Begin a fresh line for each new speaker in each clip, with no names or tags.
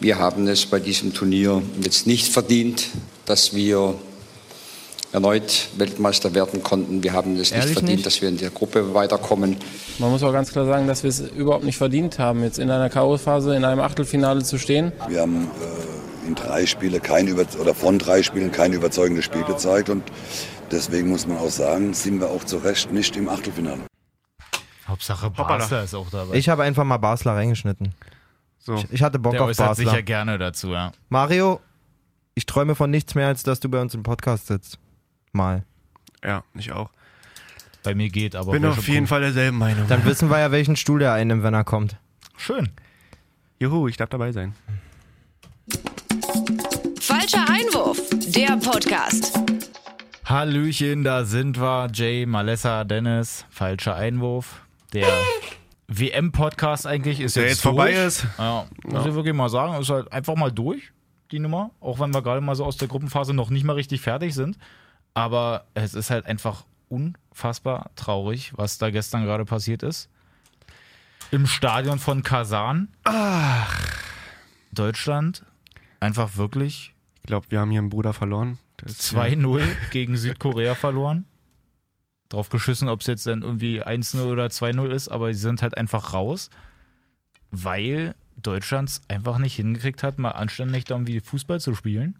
Wir haben es bei diesem Turnier jetzt nicht verdient, dass wir erneut Weltmeister werden konnten. Wir haben es nicht
Ehrlich
verdient,
nicht?
dass wir in der Gruppe weiterkommen.
Man muss auch ganz klar sagen, dass wir es überhaupt nicht verdient haben, jetzt in einer K.O.-Phase in einem Achtelfinale zu stehen.
Wir haben äh, in drei Spiele kein über oder von drei Spielen kein überzeugendes Spiel gezeigt und deswegen muss man auch sagen, sind wir auch zu Recht nicht im Achtelfinale.
Hauptsache Basler ist auch dabei.
Ich habe einfach mal Basler reingeschnitten.
So.
Ich, ich hatte Bock
Der
auf Basler.
sich ja gerne dazu, ja.
Mario, ich träume von nichts mehr, als dass du bei uns im Podcast sitzt. Mal.
Ja, ich auch.
Bei mir geht, aber.
Bin auf jeden
cool.
Fall derselben Meinung.
Dann wissen wir ja, welchen Stuhl der einnimmt, wenn er kommt.
Schön.
Juhu, ich darf dabei sein.
Falscher Einwurf, der Podcast.
Hallöchen, da sind wir. Jay, Malessa, Dennis. Falscher Einwurf. Der WM-Podcast eigentlich ist
Der
jetzt,
jetzt vorbei ist.
Ja, muss ich wirklich mal sagen, ist halt einfach mal durch, die Nummer. Auch wenn wir gerade mal so aus der Gruppenphase noch nicht mal richtig fertig sind. Aber es ist halt einfach unfassbar traurig, was da gestern gerade passiert ist. Im Stadion von Kasan. Ach. Deutschland einfach wirklich
Ich glaube, wir haben hier einen Bruder verloren. Der ist
2-0 gegen Südkorea verloren. Drauf geschissen, ob es jetzt dann irgendwie 1-0 oder 2-0 ist, aber sie sind halt einfach raus, weil Deutschland einfach nicht hingekriegt hat, mal anständig da irgendwie Fußball zu spielen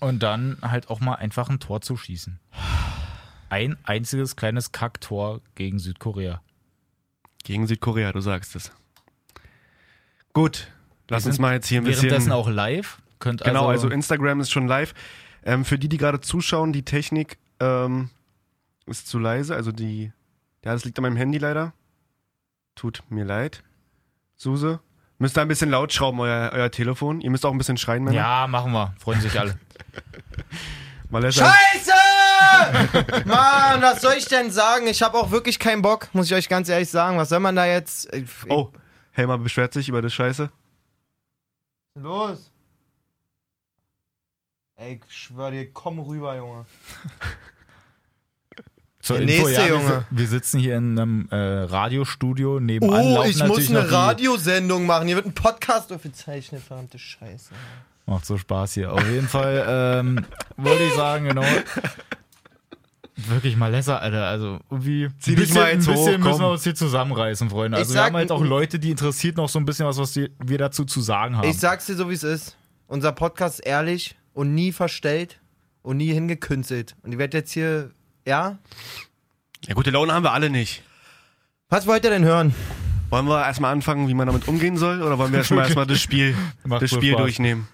und dann halt auch mal einfach ein Tor zu schießen. Ein einziges kleines Kacktor gegen Südkorea.
Gegen Südkorea, du sagst es. Gut, lass uns mal jetzt hier ein bisschen.
Währenddessen auch live. Könnt
Genau,
also,
also Instagram ist schon live. Ähm, für die, die gerade zuschauen, die Technik ähm, ist zu leise. Also die, ja, das liegt an meinem Handy leider. Tut mir leid. Suse, müsst ihr ein bisschen laut schrauben, euer, euer Telefon. Ihr müsst auch ein bisschen schreien, Männer.
ja, machen wir. Freuen sich alle.
Malessa,
Scheiße! Mann, was soll ich denn sagen? Ich habe auch wirklich keinen Bock, muss ich euch ganz ehrlich sagen. Was soll man da jetzt. Ich-
Oh, Helmer beschwert sich über das Scheiße.
Los! Ey, ich schwör dir, komm rüber, Junge.
Zur
Der
Info,
nächste
ja, wir,
Junge.
si- wir sitzen hier in einem äh, Radiostudio nebenan.
Oh, ich muss eine Radiosendung machen. Hier wird ein Podcast aufgezeichnet, verdammte Scheiße.
Macht so Spaß hier. Auf jeden Fall ähm, wollte ich sagen, genau. Wirklich mal Lesser, Alter. Also irgendwie
Zieh
ein bisschen,
mal jetzt
ein bisschen
hoch,
müssen
komm.
wir uns hier zusammenreißen, Freunde.
Ich
Also wir
sag-
haben halt auch Leute, die interessiert noch so ein bisschen was, was die, wir dazu zu sagen haben.
Ich sag's dir so, wie es ist. Unser Podcast ist ehrlich und nie verstellt und nie hingekünstelt. Und ich werde jetzt hier, ja?
Ja, gute Laune haben wir alle nicht.
Was wollt ihr denn hören?
Wollen wir erstmal anfangen, wie man damit umgehen soll? Oder wollen wir erstmal erstmal das Spiel,
Macht
das Spiel
Spaß.
durchnehmen?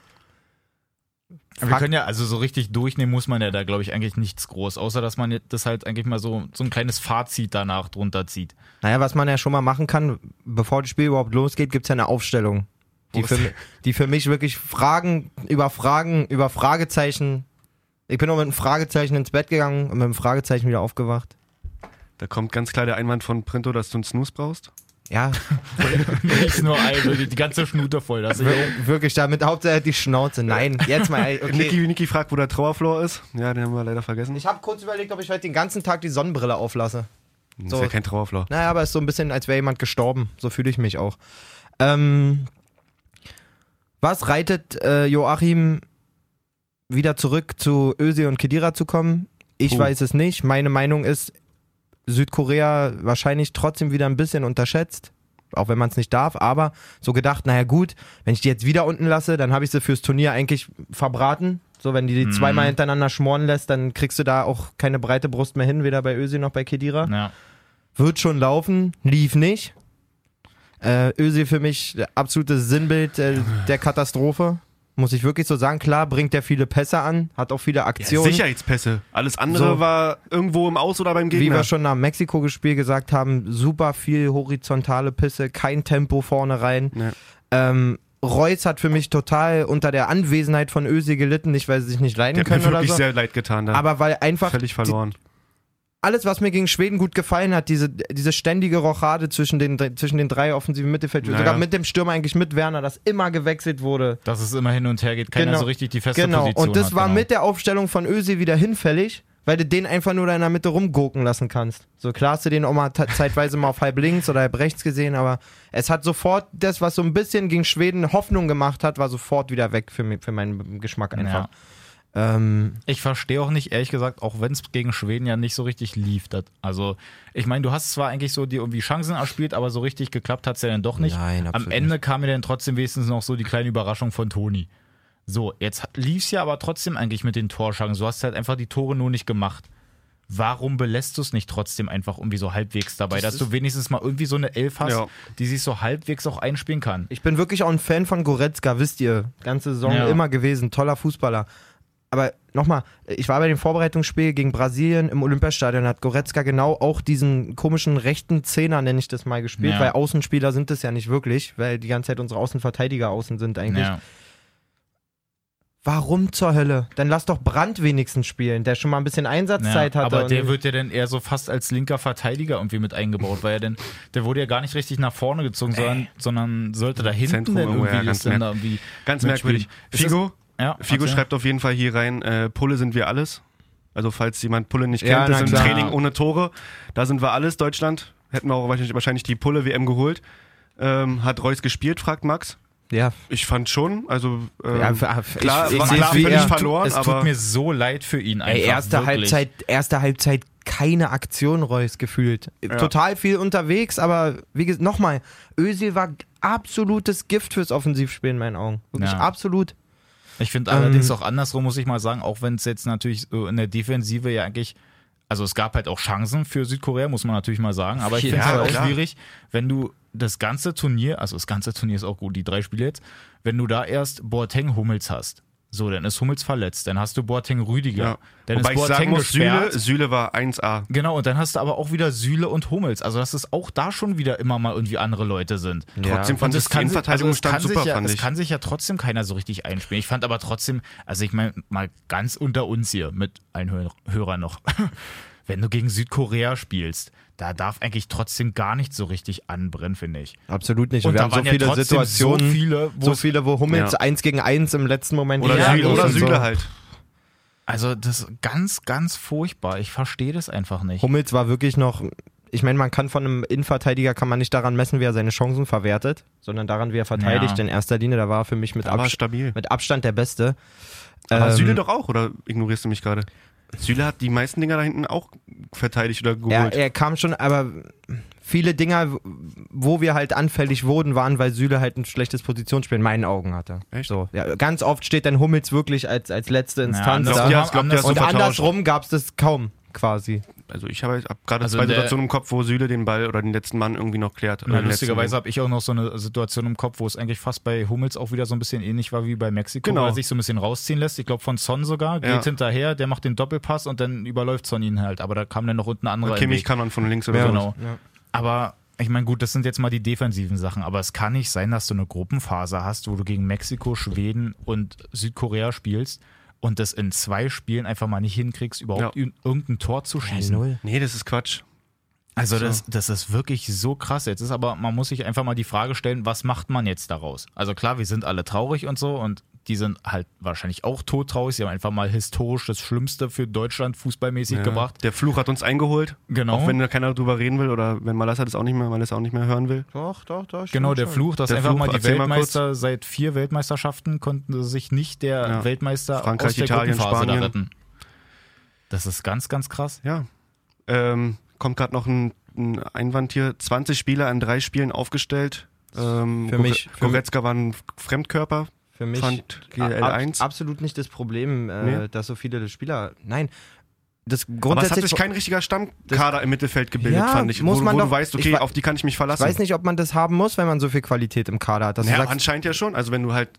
wir können ja, also so richtig durchnehmen muss man ja da, glaube ich, eigentlich nichts groß. Außer, dass man das halt eigentlich mal so, so ein kleines Fazit danach drunter zieht.
Naja, was man ja schon mal machen kann, bevor das Spiel überhaupt losgeht, gibt's ja eine Aufstellung. Die für, die für mich wirklich Fragen über Fragen, über Fragezeichen. Ich bin auch mit einem Fragezeichen ins Bett gegangen und mit einem Fragezeichen wieder aufgewacht.
Da kommt ganz klar der Einwand von Printo, dass du einen Snooze brauchst.
Ja,
Nicht nur ein, wirklich die ganze Schnute voll. Das ist
wir- wirklich, damit Hauptsache die Schnauze. Nein, jetzt mal. Okay.
Niki, Niki fragt, wo der Trauerflor ist. Ja, den haben wir leider vergessen.
Ich habe kurz überlegt, ob ich heute den ganzen Tag die Sonnenbrille auflasse.
Das
so.
ist ja kein Trauerflor.
Naja, aber es ist so ein bisschen, als wäre jemand gestorben. So fühle ich mich auch. Ähm, was reitet äh, Joachim wieder zurück zu Öse und Kedira zu kommen? Ich
Oh.
weiß es nicht. Meine Meinung ist, Südkorea wahrscheinlich trotzdem wieder ein bisschen unterschätzt. Auch wenn man es nicht darf, aber so gedacht, naja gut, wenn ich die jetzt wieder unten lasse, dann habe ich sie fürs Turnier eigentlich verbraten. So, wenn die die
Mhm.
zweimal hintereinander schmoren lässt, dann kriegst du da auch keine breite Brust mehr hin, weder bei Ösi noch bei Kedira.
ja.
Wird schon laufen, lief nicht. Äh, Özil für mich der absolute Sinnbild äh, der Katastrophe. Muss ich wirklich so sagen. Klar, bringt er viele Pässe an, hat auch viele
Ja,
Aktionen.
Sicherheitspässe. Alles andere
So.
war irgendwo im Aus oder beim
Wie
Gegner.
wir schon nach dem Mexiko-Spiel gesagt haben, super viel horizontale Pisse, kein Tempo vorne rein.
Ja.
Ähm, Reus hat für mich total unter der Anwesenheit von Özil gelitten, nicht weil sie sich nicht leiden
Der hat
können
mir
oder
wirklich
so.
sehr leid getan. Da.
Aber weil einfach
Völlig verloren.
Alles, was mir gegen Schweden gut gefallen hat, diese, diese ständige Rochade zwischen den, zwischen den drei offensiven Mittelfeld,
Naja.
sogar mit dem Stürmer eigentlich mit Werner, dass immer gewechselt wurde.
Dass es immer hin und her geht, keiner
Genau.
so richtig die feste
Genau.
Position
Und das
hat,
war
genau.
mit der Aufstellung von Öse wieder hinfällig, weil du den einfach nur da in der Mitte rumgurken lassen kannst. So klar hast du den auch mal zeitweise mal auf halb links oder halb rechts gesehen, aber es hat sofort das, was so ein bisschen gegen Schweden Hoffnung gemacht hat, war sofort wieder weg für, mich, für meinen Geschmack einfach. Ähm,
Ich verstehe auch nicht, ehrlich gesagt, auch wenn es gegen Schweden ja nicht so richtig lief. Das, also, ich meine, du hast zwar eigentlich so die irgendwie Chancen erspielt, aber so richtig geklappt hat es ja dann doch nicht.
Nein,
Am Ende kam mir dann trotzdem wenigstens noch so die kleine Überraschung von Toni. So, jetzt lief es ja aber trotzdem eigentlich mit den Torschancen. Du hast halt einfach die Tore nur nicht gemacht. Warum belässt du es nicht trotzdem einfach irgendwie so halbwegs dabei, dass du wenigstens mal irgendwie so eine Elf hast,
Ja.
die sich so halbwegs auch einspielen kann?
Ich bin wirklich auch ein Fan von Goretzka, wisst ihr. Ganze Saison
Ja.
immer gewesen, toller Fußballer. Aber nochmal, ich war bei dem Vorbereitungsspiel gegen Brasilien im Olympiastadion, hat Goretzka genau auch diesen komischen rechten Zehner, nenne ich das mal, gespielt,
Ja.
weil Außenspieler sind es ja nicht wirklich, weil die ganze Zeit unsere Außenverteidiger außen sind eigentlich.
Ja.
Warum zur Hölle? Dann lass doch Brandt wenigstens spielen, der schon mal ein bisschen Einsatzzeit
Ja,
hatte.
aber der wird ja dann eher so fast als linker Verteidiger irgendwie mit eingebaut, weil er denn, der wurde ja gar nicht richtig nach vorne gezogen, sondern, sondern sollte da hinten
Zentrum
irgendwie,
ja, ganz
ist dann
mer-
da irgendwie
Ganz merkwürdig.
Ist das-
Figo,
Ja,
Figo schreibt auf jeden Fall hier rein, äh, Pulle sind wir alles. Also falls jemand Pulle nicht
Ja,
kennt, das
na
ist ein. Training ohne Tore. Da sind wir alles, Deutschland. Hätten wir auch wahrscheinlich, die Pulle-WM geholt. Ähm, hat Reus gespielt, fragt Max.
ja,
Ich fand schon, also ähm,
ja,
klar,
ich,
war
ich
klar völlig
er.
verloren,
Es
aber
tut mir so leid für ihn einfach.
Ey, erste
wirklich.
Halbzeit, erste Halbzeit keine Aktion, Reus, gefühlt. Total viel unterwegs, aber wie gesagt, nochmal, Özil war absolutes Gift fürs Offensivspiel in meinen Augen. Wirklich
Ja.
absolut.
Ich finde
Ähm,
allerdings auch andersrum, muss ich mal sagen, auch wenn es jetzt natürlich so in der Defensive ja eigentlich, also es gab halt auch Chancen für Südkorea, muss man natürlich mal sagen, aber ich finde es halt
Fall,
auch
klar.
schwierig, wenn du das ganze Turnier, also das ganze Turnier ist auch gut, die drei Spiele jetzt, wenn du da erst Boateng Hummels hast, so, dann ist Hummels verletzt, dann hast du Boateng Rüdiger,
ja.
dann
Wobei
ist
ich sagen
Boateng
muss, Süle. Süle war 1A.
Genau, und dann hast du aber auch wieder Süle und Hummels. Also, dass es auch da schon wieder immer mal irgendwie andere Leute sind.
Trotzdem fand
Und
die
kann, also es, kann
stand
sich
super,
ja,
fand
es
ich.
kann sich ja trotzdem keiner so richtig einspielen. Ich fand aber trotzdem, also ich meine, mal ganz unter uns hier mit allen Hör Hörern noch. Wenn du gegen Südkorea spielst, da darf eigentlich trotzdem gar nicht so richtig anbrennen, finde ich.
Absolut nicht.
Und
wir
da
haben so
waren ja
viele
trotzdem
Situationen,
so viele, wo
so viele, wo Hummels
Ja.
eins gegen eins im letzten Moment
Oder,
Ja,
Süle, oder
und so.
Süle halt.
Also, das ist ganz, ganz furchtbar. Ich verstehe das einfach nicht.
Hummels war wirklich noch, ich meine, man kann von einem Innenverteidiger kann man nicht daran messen, wie er seine Chancen verwertet, sondern daran, wie er verteidigt
Ja.
in erster Linie. Da war er für mich mit,
Da war
Abs
stabil.
mit Abstand der Beste.
Aber
Ähm,
Süle doch auch, oder ignorierst du mich gerade? Süle hat die meisten Dinger da hinten auch verteidigt oder
Er,
geholt.
er kam schon, aber viele Dinger, wo wir halt anfällig wurden, waren, weil Süle halt ein schlechtes Positionsspiel in meinen Augen hatte.
Echt?
So, ja, ganz oft steht dann Hummels wirklich als, als letzte Instanz
andersrum
da.
Ja, du
Und andersrum gab es das kaum, quasi.
Also ich habe hab gerade
Also
zwei Situationen im Kopf, wo Süle den Ball oder den letzten Mann irgendwie noch klärt.
Na,
letzten
lustigerweise habe ich auch noch so eine Situation im Kopf, wo es eigentlich fast bei Hummels auch wieder so ein bisschen ähnlich war wie bei Mexiko,
Genau.
wo er sich so ein bisschen rausziehen lässt. Ich glaube von Son sogar, geht
Ja.
hinterher, der macht den Doppelpass und dann überläuft Son ihn halt. Aber da kam dann noch unten ein anderer im
Kimmich
Weg.
kann man von links oder
Ja,
so.
Genau.
Ja.
Aber ich meine, gut, das sind jetzt mal die defensiven Sachen, aber es kann nicht sein, dass du eine Gruppenphase hast, wo du gegen Mexiko, Schweden und Südkorea spielst und das in zwei Spielen einfach mal nicht hinkriegst, überhaupt
Ja.
ir- irgendein Tor zu schießen.
null.
Nee, das ist Quatsch.
Also das, das ist wirklich so krass. Jetzt ist aber, man muss sich einfach mal die Frage stellen, was macht man jetzt daraus? Also klar, wir sind alle traurig und so und die sind halt wahrscheinlich auch todtraurig. Sie haben einfach mal historisch das Schlimmste für Deutschland fußballmäßig
Ja.
gebracht.
Der Fluch hat uns eingeholt.
Genau.
Auch wenn da keiner drüber reden will oder wenn Malassa das auch nicht mehr, Malassa auch nicht mehr hören will.
Doch, doch, doch.
Genau, der Fluch, dass
Der
einfach
Fluch,
mal die
erzähl mal
Weltmeister seit vier Weltmeisterschaften konnten sich nicht der
Ja.
Weltmeister
Frankreich,
aus der
Italien,
Gruppenphase
Spanien.
da retten. Das ist ganz, ganz krass.
Ja. Ähm, kommt gerade noch ein, ein Einwand hier. 20 Spieler an drei Spielen aufgestellt. Ähm,
Für mich-
Goretzka war ein Fremdkörper.
Für mich
Fand
ab,
GL1.
absolut nicht das Problem, äh,
Nee.
dass so viele Spieler. Nein. Das
Aber es hat sich kein richtiger Stammkader im Mittelfeld gebildet,
Ja,
fand ich.
muss
wo
man
wo
doch-
du weißt,
ich
okay,
wa-
auf die kann ich mich
ich
verlassen.
weiß nicht, ob man das haben muss, wenn man so viel Qualität im Kader hat. Dass
naja, anscheinend ja schon. Also wenn du halt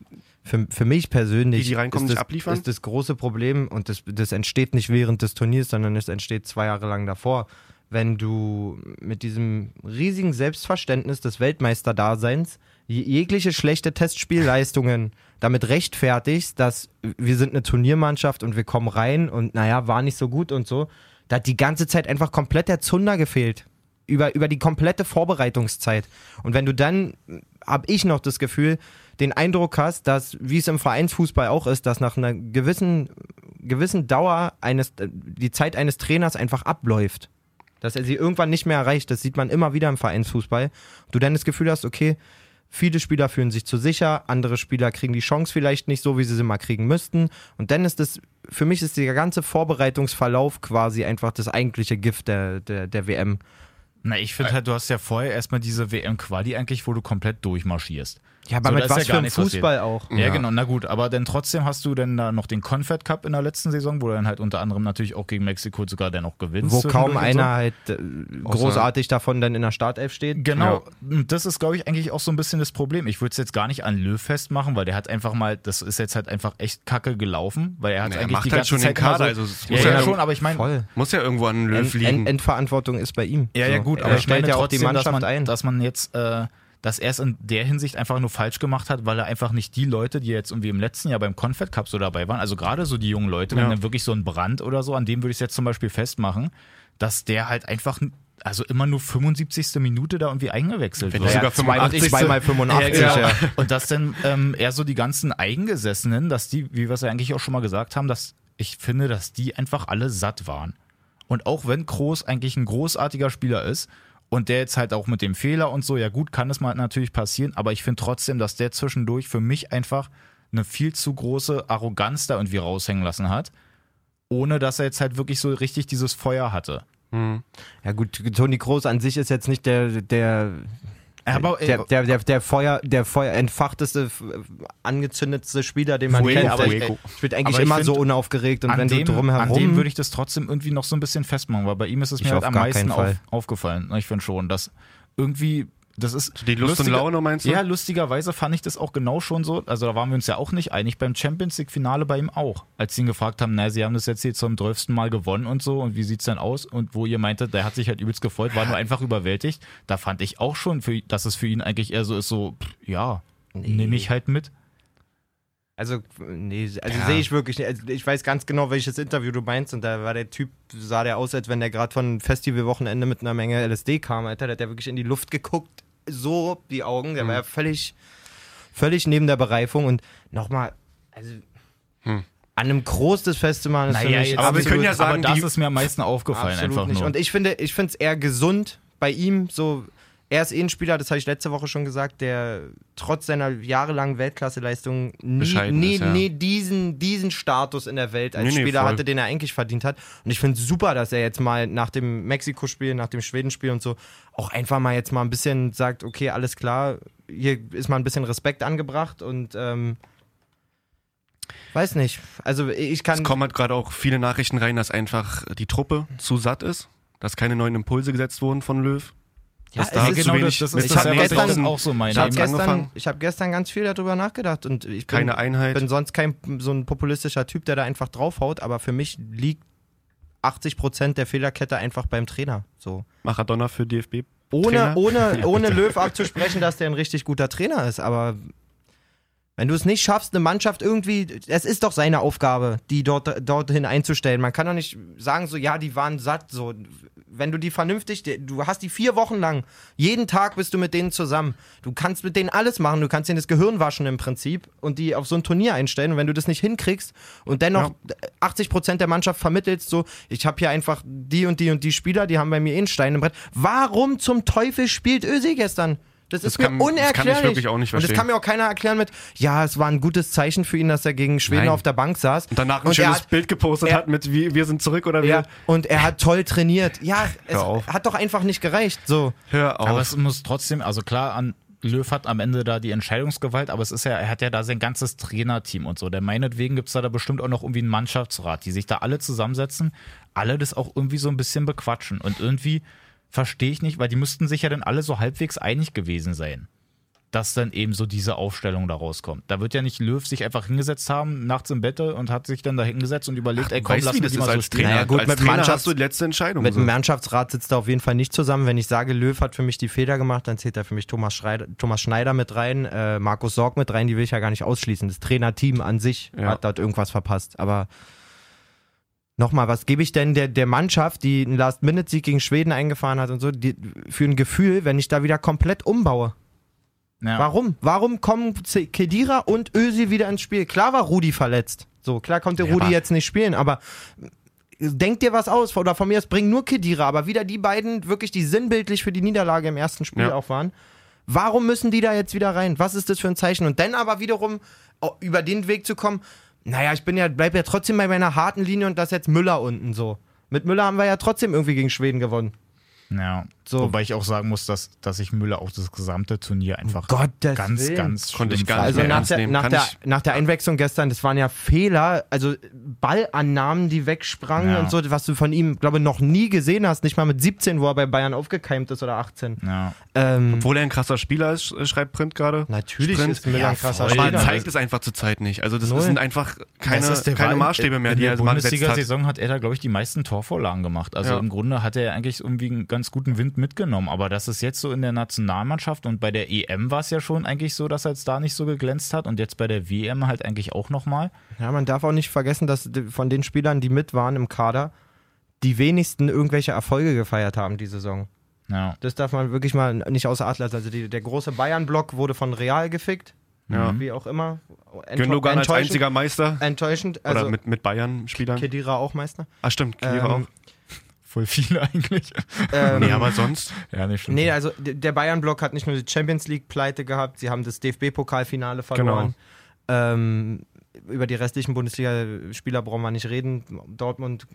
für, für mich persönlich
Die, die reinkommen,
ist, das,
abliefern?
ist das große Problem und das, das entsteht nicht während des Turniers, sondern es entsteht zwei Jahre lang davor. Wenn du mit diesem riesigen Selbstverständnis des Weltmeisterdaseins jegliche schlechte Testspielleistungen damit rechtfertigst, dass wir sind eine Turniermannschaft und wir kommen rein und naja, war nicht so gut und so, da hat die ganze Zeit einfach komplett der Zunder gefehlt. Über, über die komplette Vorbereitungszeit. Und wenn du dann, habe ich noch das Gefühl, den Eindruck hast, dass, wie es im Vereinsfußball auch ist, dass nach einer gewissen gewissen Dauer eines, die Zeit eines Trainers einfach abläuft. Dass er sie irgendwann nicht mehr erreicht. Das sieht man immer wieder im Vereinsfußball. Du dann das Gefühl hast, okay, viele Spieler fühlen sich zu sicher, andere Spieler kriegen die Chance vielleicht nicht so, wie sie sie mal kriegen müssten. Und dann ist das, für mich ist der ganze Vorbereitungsverlauf quasi einfach das eigentliche Gift der, der, der WM.
Na, ich finde halt, du hast ja vorher erstmal diese WM-Quali eigentlich, wo du komplett durchmarschierst.
Ja, aber
So,
mit was
ja
für einem
nichts passiert.
Fußball auch.
Ja, genau, na gut, aber dann trotzdem hast du dann da noch den Confed Cup in der letzten Saison, wo du dann halt unter anderem natürlich auch gegen Mexiko sogar dann noch gewinnst.
Wo kaum einer halt äh, großartig davon dann in der Startelf steht.
Genau, und das ist, glaube ich, eigentlich auch so ein bisschen das Problem. Ich würde es jetzt gar nicht an Löw festmachen, weil der hat einfach mal, das ist jetzt halt einfach echt kacke gelaufen, weil er hat
Na, er
eigentlich
macht
die
halt
ganze
schon den
Zeit
Kader,
so,
also es
ja,
muss
ja,
ja
schon, aber ich meine.
Muss ja irgendwo an Löw
End,
liegen.
End, Endverantwortung ist bei ihm.
Ja, ja,
So.
gut,
er
aber ich
stellt
meine
ja auch die Mannschaft
dass man,
ein.
dass man jetzt, äh, dass er es in der Hinsicht einfach nur falsch gemacht hat, weil er einfach nicht die Leute, die jetzt irgendwie im letzten Jahr beim Confed Cup so dabei waren, also gerade so die jungen Leute, wenn
Ja.
dann wirklich so ein Brand oder so, an dem würde ich es jetzt zum Beispiel festmachen, dass der halt einfach, also immer nur 75. Minute da irgendwie eingewechselt
Wenn
wird.
sogar
Zwei-
85.
Zweimal 85,
Ja,
ja.
Und dass dann ähm, eher so die ganzen Eingesessenen, dass die, wie wir es ja eigentlich auch schon mal gesagt haben, dass ich finde, dass die einfach alle satt waren. Und auch wenn Kroos eigentlich ein großartiger Spieler ist und der jetzt halt auch mit dem Fehler und so, ja gut, kann es mal natürlich passieren, aber ich finde trotzdem, dass der zwischendurch für mich einfach eine viel zu große Arroganz da irgendwie raushängen lassen hat, ohne dass er jetzt halt wirklich so richtig dieses Feuer hatte.
Ja gut, Toni Kroos an sich ist jetzt nicht der, der,
Aber,
der, der, der, der Feuer, der Feuer entfachteste, angezündetste Spieler, den man
Fuego,
kennt.
aber
Der
ich-
spielt eigentlich
aber ich
immer
find,
so unaufgeregt und wenn
dem,
du drumherum...
An dem würde ich das trotzdem irgendwie noch so ein bisschen festmachen, weil bei ihm ist es
Ich
mir halt am meisten auf,
Fall.
aufgefallen. Ich finde schon, dass irgendwie, das ist.
Die Lust und Laune, meinst du?
Ja, lustigerweise fand ich das auch genau schon so. Also da waren wir uns ja auch nicht einig beim Champions League-Finale bei ihm auch. Als sie ihn gefragt haben, na, sie haben das jetzt hier zum 12. Mal gewonnen und so und wie sieht's denn aus? Und wo ihr meintet, der hat sich halt übelst gefreut, war nur einfach überwältigt. Da fand ich auch schon, für, dass es für ihn eigentlich eher so ist, so, pff, ja, nehme ich halt mit.
Also, nee, also
Ja.
sehe ich wirklich nicht. Also ich weiß ganz genau, welches Interview du meinst. Und da war der Typ, sah der aus, als wenn der gerade von Festivalwochenende mit einer Menge LSD kam, Alter. Der hat ja wirklich in die Luft geguckt, so die Augen. Der war ja völlig, völlig neben der Bereifung. Und nochmal, also an einem Groß des Festival ist für mich
aber wir
absolut-
können ja sagen,
aber das ist mir am meisten aufgefallen,
Absolut
einfach
nicht.
nur.
Und ich finde, ich finde es eher gesund bei ihm. So, er ist eh ein Spieler, das habe ich letzte Woche schon gesagt, der trotz seiner jahrelangen Weltklasseleistung nie,
Bescheiden
nie,
ist, ja.
nie diesen, diesen Status in der Welt als
Nee, nee,
Spieler
voll.
hatte, den er eigentlich verdient hat. Und ich finde es super, dass er jetzt mal nach dem Mexiko-Spiel, nach dem Schwedenspiel und so auch einfach mal jetzt mal ein bisschen sagt, okay, alles klar, hier ist mal ein bisschen Respekt angebracht und ähm, weiß nicht. Also ich kann
Es kommen halt gerade auch viele Nachrichten rein, dass einfach die Truppe zu satt ist, dass keine neuen Impulse gesetzt wurden von Löw.
Ja, es
da
ist-
genau,
wenig
das, das ist
Ich
das,
hab
ja, was
gestern-
auch so meine.
Ich habe gestern, ich hab gestern ganz viel darüber nachgedacht und ich bin,
Keine Einheit.
bin sonst kein so ein populistischer Typ, der da einfach draufhaut, aber für mich liegt 80% der Fehlerkette einfach beim Trainer. So.
Maradona für DFB.
Ohne,
Trainer?
ohne, ohne Löw abzusprechen, dass der ein richtig guter Trainer ist, aber wenn du es nicht schaffst, eine Mannschaft irgendwie, es ist doch seine Aufgabe, die dort, dorthin einzustellen. Man kann doch nicht sagen, so, ja, die waren satt, so. Wenn du die vernünftig, du hast die vier Wochen lang, jeden Tag bist du mit denen zusammen. Du kannst mit denen alles machen, du kannst denen das Gehirn waschen im Prinzip und die auf so ein Turnier einstellen. Und wenn du das nicht hinkriegst und dennoch 80% der Mannschaft vermittelst, so, ich habe hier einfach die und die und die Spieler, die haben bei mir eh einen Stein im Brett. Warum zum Teufel spielt Özil gestern? Das ist
Das kann-
mir
das kann ich
unerklärlich.
wirklich auch nicht
Und das
verstehen.
kann mir auch keiner erklären mit, ja, es war ein gutes Zeichen für ihn, dass er gegen Schweden
Nein.
auf der Bank saß.
Und danach ein
Und
schönes
hat-
Bild gepostet
er-
hat mit wir, wir sind zurück oder wir.
Und er hat toll trainiert. Ja, es
Hör auf.
hat doch einfach nicht gereicht. So.
Hör auf.
Aber es muss trotzdem, also klar, an Löw hat am Ende da die Entscheidungsgewalt, aber es ist ja, er hat ja da sein ganzes Trainerteam und so. Der meinetwegen gibt es da, da bestimmt auch noch irgendwie einen Mannschaftsrat, die sich da alle zusammensetzen, alle das auch irgendwie so ein bisschen bequatschen. Und irgendwie verstehe ich nicht, weil die müssten sich ja dann alle so halbwegs einig gewesen sein. Dass dann eben so diese Aufstellung da rauskommt. Da wird ja nicht Löw sich einfach hingesetzt haben, nachts im Bett und hat sich dann da hingesetzt und überlegt, ey komm,
weißt
lass
wie
mir
das
mal so
als. Trainer?
Naja, gut,
als
mit
Trainer hast du die letzte Entscheidung.
Mit
so.
dem Mannschaftsrat sitzt er auf jeden Fall nicht zusammen. Wenn ich sage, Löw hat für mich die Fehler gemacht, dann zählt er für mich Thomas, Schneider, Thomas Schneider mit rein, äh, Markus Sorg mit rein, die will ich ja gar nicht ausschließen. Das Trainerteam an sich
Ja.
hat dort irgendwas verpasst. Aber nochmal, was gebe ich denn der, der Mannschaft, die einen Last-Minute-Sieg gegen Schweden eingefahren hat und so, die, für ein Gefühl, wenn ich da wieder komplett umbaue?
Ja.
Warum? Warum kommen Kedira und Ösi wieder ins Spiel? Klar war Rudi verletzt. So, klar konnte
Ja,
Rudi jetzt nicht spielen, aber denk dir was aus. Oder von mir aus bring nur Kedira, aber wieder die beiden wirklich, die sinnbildlich für die Niederlage im ersten Spiel
Ja.
auch waren. Warum müssen die da jetzt wieder rein? Was ist das für ein Zeichen? Und dann aber wiederum oh, über den Weg zu kommen, naja, ich bin ja, bleib ja trotzdem bei meiner harten Linie und das jetzt Müller unten so. Mit Müller haben wir ja trotzdem irgendwie gegen Schweden gewonnen.
Ja.
So.
Wobei ich auch sagen muss, dass, dass ich Müller auch das gesamte Turnier einfach
Gottes
ganz,
Willen.
ganz
Konnte ich gar.
Also
mehr
nach der, nach, der, nach der Einwechslung gestern, das waren ja Fehler, also Ballannahmen, die wegsprangen
Ja.
und so, was du von ihm, glaube ich, noch nie gesehen hast, nicht mal mit 17, wo er bei Bayern aufgekeimt ist oder 18.
Ja.
Ähm,
Obwohl er ein krasser Spieler ist, äh, schreibt Print gerade.
natürlich
Sprint.
ist Müller
Ja,
ein krasser
voll.
Aber
Spieler.
er zeigt es einfach zur Zeit nicht. Also das
Null.
sind einfach keine,
der
keine Maßstäbe mehr,
in
die
der
er gesetzt hat.
Bundesliga-Saison hat er da, glaube ich, die meisten Torvorlagen gemacht. Also
Ja.
im Grunde hat er eigentlich irgendwie ganz guten Wind mitgenommen. Aber das ist jetzt so in der Nationalmannschaft und bei der EM war es ja schon eigentlich so, dass er jetzt da nicht so geglänzt hat und jetzt bei der WM halt eigentlich auch nochmal.
Ja, man darf auch nicht vergessen, dass von den Spielern, die mit waren im Kader, die wenigsten irgendwelche Erfolge gefeiert haben die Saison.
Ja.
Das darf man wirklich mal nicht außer Acht lassen. Also die, der große Bayern-Block wurde von Real gefickt,
Ja.
wie auch immer. Enttäu-
Gündogan als
enttäuschend-
einziger Meister.
Enttäuschend, also
oder mit, mit Bayern-Spielern.
Kedira auch Meister.
Ah, stimmt, Kedira
Ähm,
auch.
Voll viele eigentlich.
Ähm,
Nee, aber sonst.
Ja, nicht
Nee, also der Bayern-Block hat nicht nur die Champions League-Pleite gehabt, sie haben das DFB-Pokalfinale verloren. Ähm, über die restlichen Bundesliga-Spieler brauchen wir nicht reden. Dortmund,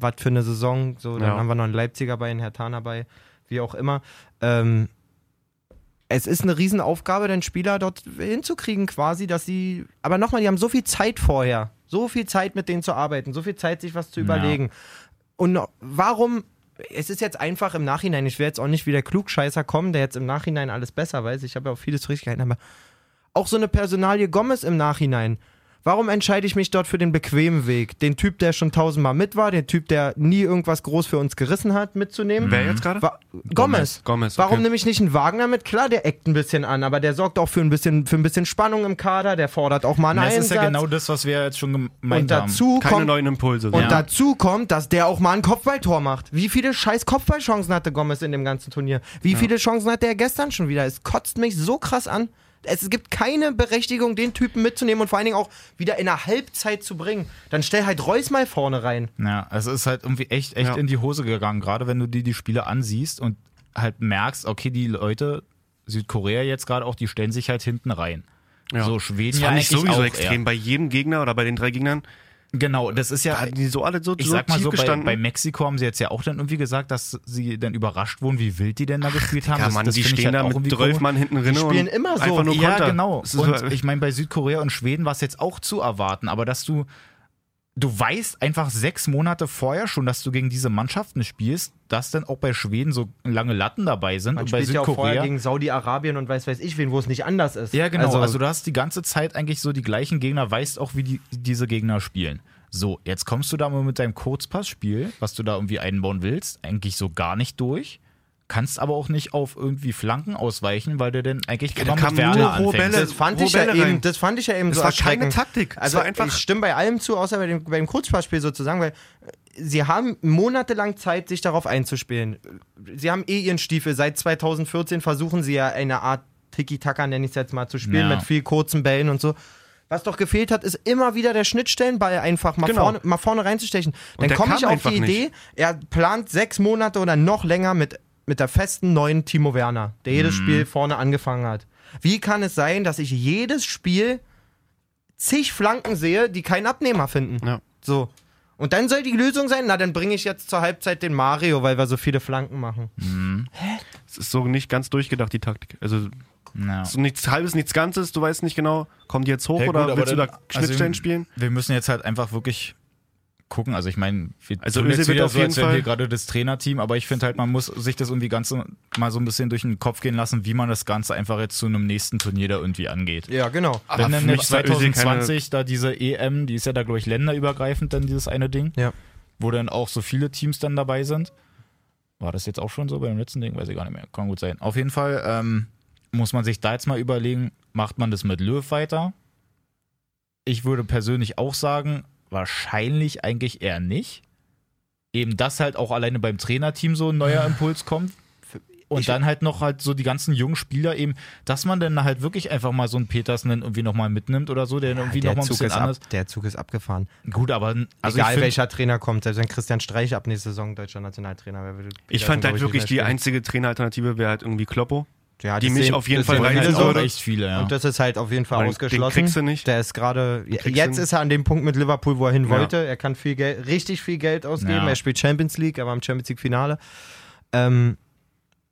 was für eine Saison. So, dann
Ja.
haben wir noch einen Leipziger bei, einen Hertha bei, wie auch immer. Ähm, es ist eine Riesenaufgabe, den Spieler dort hinzukriegen, quasi, dass sie. Aber nochmal, die haben so viel Zeit vorher. So viel Zeit, mit denen zu arbeiten, so viel Zeit, sich was zu
Ja.
Und warum es ist jetzt einfach im Nachhinein, ich will jetzt auch nicht wie der Klugscheißer kommen, der jetzt im Nachhinein alles besser weiß. Ich habe ja auch vieles richtig gehalten, aber auch so eine Personalie Gomez im Nachhinein. Warum entscheide ich mich dort für den bequemen Weg? Den Typ, der schon tausendmal mit war, den Typ, der nie irgendwas groß für uns gerissen hat, mitzunehmen?
Wer jetzt gerade?
Gomez.
Gomez,
Warum
okay.
nehme ich nicht einen Wagner mit? Klar, der eckt ein bisschen an, aber der sorgt auch für ein bisschen, für ein bisschen Spannung im Kader, der fordert auch mal einen
das
Einsatz.
ist ja genau das, was wir jetzt schon
und
gemeint haben.
dazu
Keine
kommt,
neuen Impulse.
und
Ja.
dazu kommt, dass der auch mal ein Kopfballtor macht. Wie viele scheiß Kopfballchancen hatte Gomez in dem ganzen Turnier? Wie viele Chancen hatte er gestern schon wieder? Es kotzt mich so krass an. Es gibt keine Berechtigung, den Typen mitzunehmen und vor allen Dingen auch wieder in der Halbzeit zu bringen. Dann stell halt Reus mal vorne rein.
Ja, es ist halt irgendwie echt, echt
Ja.
in die Hose gegangen, gerade wenn du dir die Spiele ansiehst und halt merkst, okay, die Leute, Südkorea jetzt gerade auch, die stellen sich halt hinten rein.
Ja.
So, Schweden
Das
ja
fand ich
eigentlich
sowieso
auch
extrem. Bei jedem Gegner oder bei den drei Gegnern,
Eher. Genau, das ist
da
ja,
hatten die so alle so,
ich
so
sag mal so, bei, bei Mexiko haben sie jetzt ja auch dann irgendwie gesagt, dass sie dann überrascht wurden, wie wild die denn da gespielt haben.
ja, Mann,
das
die stehen
halt
da mit
irgendwie
12
komisch.
Mann hinten drin
spielen
und
immer so.
einfach nur
Ja, genau. Und ich meine, bei Südkorea und Schweden war es jetzt auch zu erwarten, aber dass du, du weißt einfach sechs Monate vorher schon, dass du gegen diese Mannschaften spielst, dass dann auch bei Schweden so lange Latten dabei sind
Man
und bei
spielt ja auch vorher
Südkorea.
gegen Saudi-Arabien und weiß weiß ich wen, wo es nicht anders ist.
Ja, genau. Also, du hast die ganze Zeit eigentlich so die gleichen Gegner, weißt auch, wie die, diese Gegner spielen. So, jetzt kommst du da mal mit deinem Kurzpassspiel, was du da irgendwie einbauen willst, eigentlich so gar nicht durch. Kannst aber auch nicht auf irgendwie Flanken ausweichen, weil du dann eigentlich
da
immer mit Werner
nur hohe
anfängst.
Bälle.
das fand ich ja
Bälle
eben,
rein?
das fand ich ja eben
Das
so
war keine. Taktik. Das
Also
war einfach-
ich stimme bei allem zu, außer bei dem, beim Kurzpassspiel sozusagen, weil sie haben monatelang Zeit, sich darauf einzuspielen. Sie haben eh ihren Stiefel. Seit 2014 versuchen sie ja eine Art Tiki-Taka, nenne ich es jetzt mal, zu spielen,
Ja.
mit viel kurzen Bällen und so. Was doch gefehlt hat, ist immer wieder der Schnittstellenball einfach mal,
Genau.
vorne, mal vorne reinzustechen. Dann
der
komme ich auf die Idee, er plant sechs Monate oder noch länger mit, mit der festen neuen Timo Werner, der jedes Spiel vorne angefangen hat. Wie kann es sein, dass ich jedes Spiel zig Flanken sehe, die keinen Abnehmer finden?
Ja.
So. Und dann soll die Lösung sein, na dann bringe ich jetzt zur Halbzeit den Mario, weil wir so viele Flanken machen.
Es ist so nicht ganz durchgedacht, die Taktik. Also
Ja.
so nichts halbes, nichts Ganzes, du weißt nicht genau, kommen die jetzt hoch
Ja, gut,
oder willst du da Schnittstellen
also,
spielen?
Wir müssen jetzt halt einfach wirklich gucken. Also ich meine, wir
Also
tun jetzt
wird
wieder
auf
so,
jeden
als wären
Fall-
wir gerade das Trainerteam, aber ich finde halt, man muss sich das irgendwie ganz mal so ein bisschen durch den Kopf gehen lassen, wie man das Ganze einfach jetzt zu einem nächsten Turnier da irgendwie angeht.
Ja, genau.
Wenn dann
mich
jetzt
ist da
2020 diese EM, die ist ja da, glaube ich, länderübergreifend, dann dieses eine Ding,
Ja.
wo dann auch so viele Teams dann dabei sind. War das jetzt auch schon so bei dem letzten Ding? Weiß ich gar nicht mehr. Kann gut sein. Auf jeden Fall ähm, muss man sich da jetzt mal überlegen, macht man das mit Löw weiter? Ich würde persönlich auch sagen, wahrscheinlich eigentlich eher nicht. Eben, dass halt auch alleine beim Trainerteam so ein neuer Impuls kommt. Und
Ich-
dann halt noch halt so die ganzen jungen Spieler eben, dass man dann halt wirklich einfach mal so einen Petersen dann irgendwie nochmal mitnimmt oder so, der dann irgendwie nochmal ein
Zug
bisschen
ist ab,
anders.
der Zug ist abgefahren.
Gut, aber also
Egal welcher Trainer kommt, selbst wenn Christian Streich ab nächste Saison deutscher Nationaltrainer wäre. würde
Ich fand halt wirklich die einzige Traineralternative wäre halt irgendwie Kloppo.
Ja,
die mich
sehen-
auf jeden Fall reinziehen
halt
so.
würde.
echt viele, ja.
Und das ist halt auf jeden Fall
Weil den
ausgeschlossen.
kriegst du nicht.
Der ist gerade, jetzt ist er an dem Punkt mit Liverpool, wo er hin
Ja.
wollte. Er kann viel Geld, richtig viel Geld ausgeben.
Ja.
Er spielt Champions League, er war im Champions League Finale. Ähm,